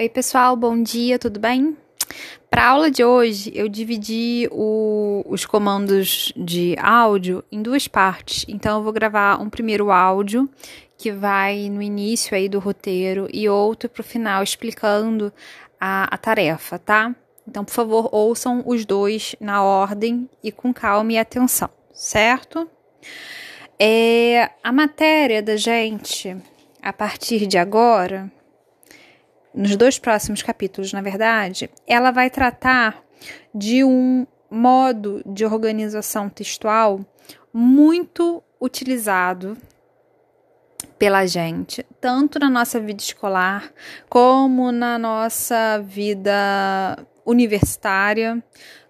Oi, pessoal, bom dia, tudo bem? Para a aula de hoje, eu dividi o, os comandos de áudio em duas partes. Então, eu vou gravar um primeiro áudio que vai no início aí do roteiro e outro para o final explicando a, a tarefa, tá? Então, por favor, ouçam os dois na ordem e com calma e atenção, certo? É, a matéria da gente, a partir de agora, nos dois próximos capítulos, na verdade, ela vai tratar de um modo de organização textual muito utilizado pela gente, tanto na nossa vida escolar como na nossa vida universitária,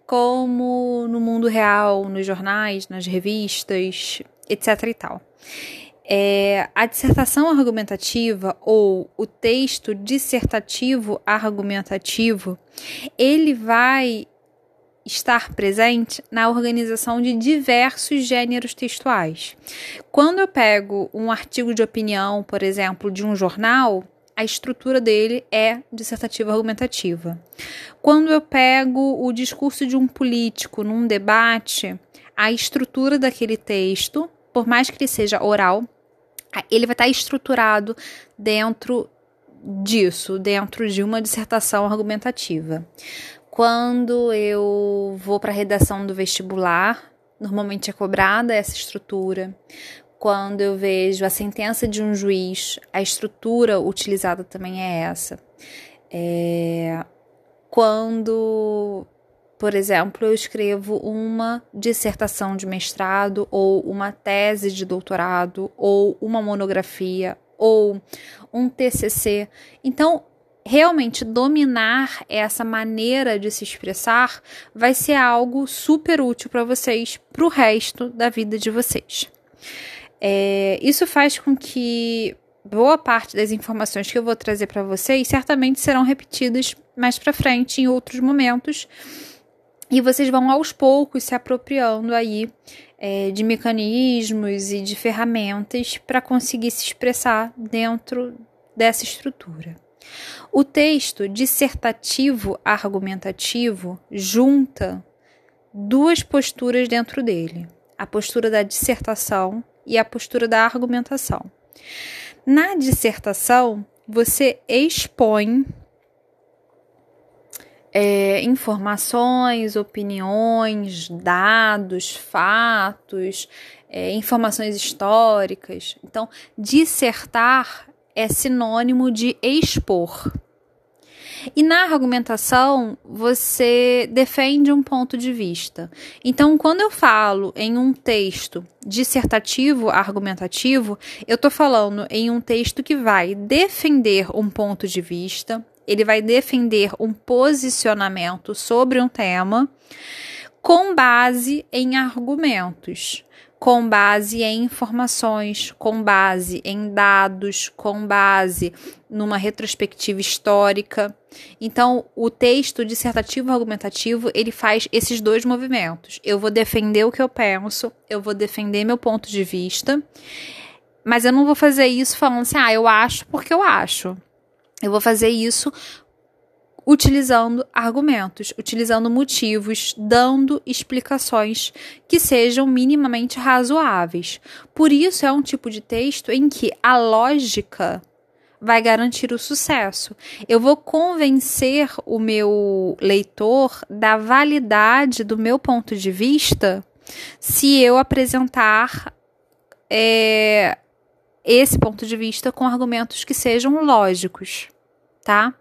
como no mundo real, nos jornais, nas revistas, etc e tal. É, a dissertação argumentativa ou o texto dissertativo argumentativo, ele vai estar presente na organização de diversos gêneros textuais. Quando eu pego um artigo de opinião, por exemplo, de um jornal, a estrutura dele é dissertativa argumentativa. Quando eu pego o discurso de um político num debate, a estrutura daquele texto, por mais que ele seja oral, ele vai estar estruturado dentro disso, dentro de uma dissertação argumentativa. Quando eu vou para a redação do vestibular, normalmente é cobrada essa estrutura. Quando eu vejo a sentença de um juiz, a estrutura utilizada também é essa. É, quando por exemplo, eu escrevo uma dissertação de mestrado, ou uma tese de doutorado, ou uma monografia, ou um TCC. Então, realmente dominar essa maneira de se expressar vai ser algo super útil para vocês para o resto da vida de vocês. É, isso faz com que boa parte das informações que eu vou trazer para vocês certamente serão repetidas mais para frente em outros momentos e vocês vão aos poucos se apropriando aí é, de mecanismos e de ferramentas para conseguir se expressar dentro dessa estrutura. O texto dissertativo argumentativo junta duas posturas dentro dele: a postura da dissertação e a postura da argumentação. Na dissertação, você expõe é, informações, opiniões, dados, fatos, é, informações históricas. Então, dissertar é sinônimo de expor. E na argumentação, você defende um ponto de vista. Então, quando eu falo em um texto dissertativo, argumentativo, eu estou falando em um texto que vai defender um ponto de vista, ele vai defender um posicionamento sobre um tema com base em argumentos, com base em informações, com base em dados, com base numa retrospectiva histórica. Então, o texto dissertativo argumentativo, ele faz esses dois movimentos. Eu vou defender o que eu penso, eu vou defender meu ponto de vista, mas eu não vou fazer isso falando assim: "Ah, eu acho porque eu acho". Eu vou fazer isso utilizando argumentos, utilizando motivos, dando explicações que sejam minimamente razoáveis. Por isso, é um tipo de texto em que a lógica vai garantir o sucesso. Eu vou convencer o meu leitor da validade do meu ponto de vista se eu apresentar é, esse ponto de vista com argumentos que sejam lógicos, tá?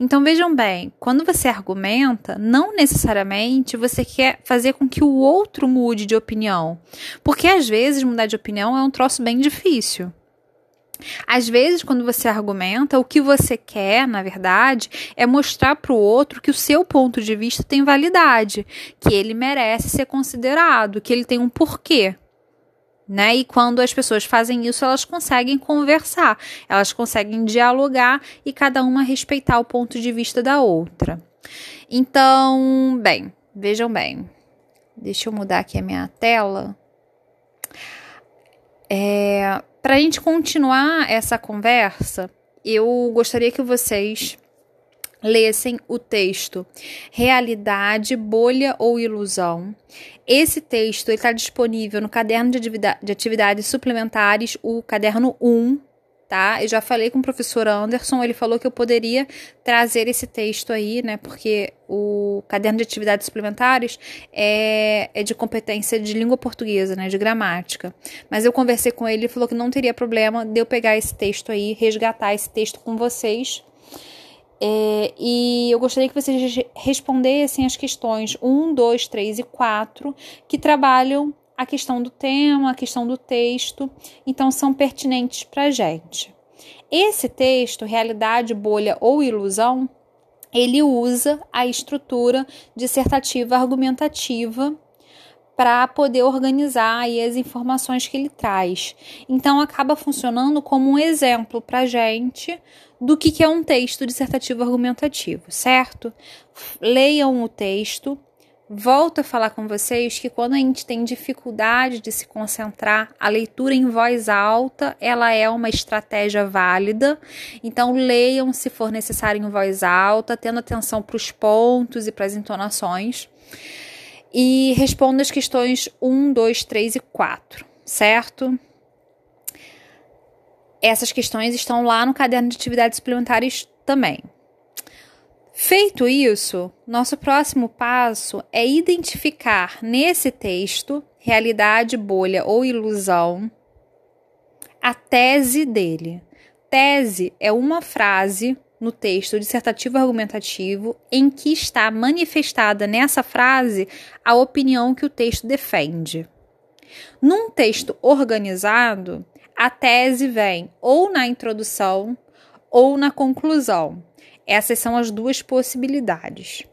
Então vejam bem, quando você argumenta, não necessariamente você quer fazer com que o outro mude de opinião, porque às vezes mudar de opinião é um troço bem difícil. Às vezes, quando você argumenta, o que você quer, na verdade, é mostrar para o outro que o seu ponto de vista tem validade, que ele merece ser considerado, que ele tem um porquê né? E quando as pessoas fazem isso, elas conseguem conversar, elas conseguem dialogar e cada uma respeitar o ponto de vista da outra. Então, bem, vejam bem. Deixa eu mudar aqui a minha tela. É, Para a gente continuar essa conversa, eu gostaria que vocês lessem o texto Realidade, Bolha ou Ilusão. Esse texto está disponível no caderno de, de atividades suplementares, o caderno 1, tá? Eu já falei com o professor Anderson, ele falou que eu poderia trazer esse texto aí, né? Porque o caderno de atividades suplementares é, é de competência de língua portuguesa, né? De gramática. Mas eu conversei com ele e falou que não teria problema de eu pegar esse texto aí, resgatar esse texto com vocês. É, e eu gostaria que vocês respondessem as questões 1, 2, 3 e 4 que trabalham a questão do tema, a questão do texto, então são pertinentes para a gente. Esse texto, Realidade, Bolha ou Ilusão, ele usa a estrutura dissertativa argumentativa para poder organizar aí as informações que ele traz. Então, acaba funcionando como um exemplo para gente do que, que é um texto dissertativo argumentativo, certo? Leiam o texto, Volto a falar com vocês que quando a gente tem dificuldade de se concentrar, a leitura em voz alta, ela é uma estratégia válida. Então leiam se for necessário em voz alta, tendo atenção para os pontos e para as entonações. E responda as questões 1, 2, 3 e 4, certo? Essas questões estão lá no caderno de atividades suplementares também. Feito isso, nosso próximo passo é identificar nesse texto, realidade, bolha ou ilusão, a tese dele. Tese é uma frase no texto dissertativo argumentativo em que está manifestada nessa frase a opinião que o texto defende. Num texto organizado, a tese vem ou na introdução ou na conclusão. Essas são as duas possibilidades.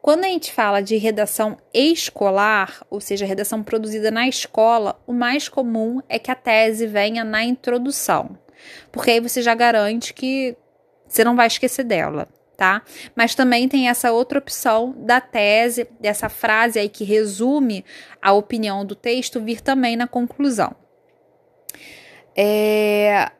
Quando a gente fala de redação escolar, ou seja, redação produzida na escola, o mais comum é que a tese venha na introdução, porque aí você já garante que você não vai esquecer dela, tá? Mas também tem essa outra opção da tese, dessa frase aí que resume a opinião do texto, vir também na conclusão. É,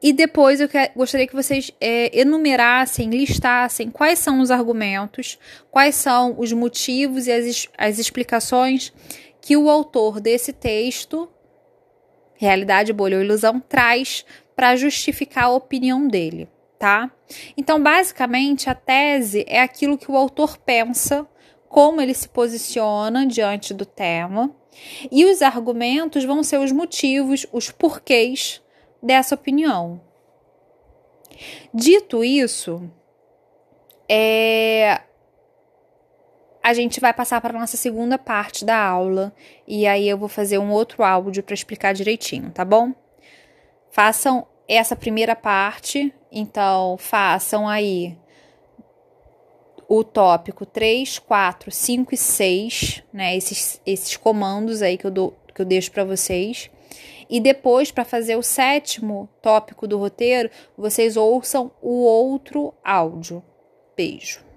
e depois eu que, gostaria que vocês é, enumerassem, listassem quais são os argumentos, quais são os motivos e as, as explicações que o autor desse texto, Realidade, Bolha ou Ilusão, traz para justificar a opinião dele, tá? Então, basicamente, a tese é aquilo que o autor pensa, como ele se posiciona diante do tema, e os argumentos vão ser os motivos, os porquês dessa opinião. Dito isso, é, a gente vai passar para a nossa segunda parte da aula e aí eu vou fazer um outro áudio para explicar direitinho, tá bom? Façam essa primeira parte, então façam aí o tópico 3, 4, 5 e 6, né? Esses, esses comandos aí que eu, dou, que eu deixo para vocês. E depois, para fazer o sétimo tópico do roteiro, vocês ouçam o outro áudio. Beijo.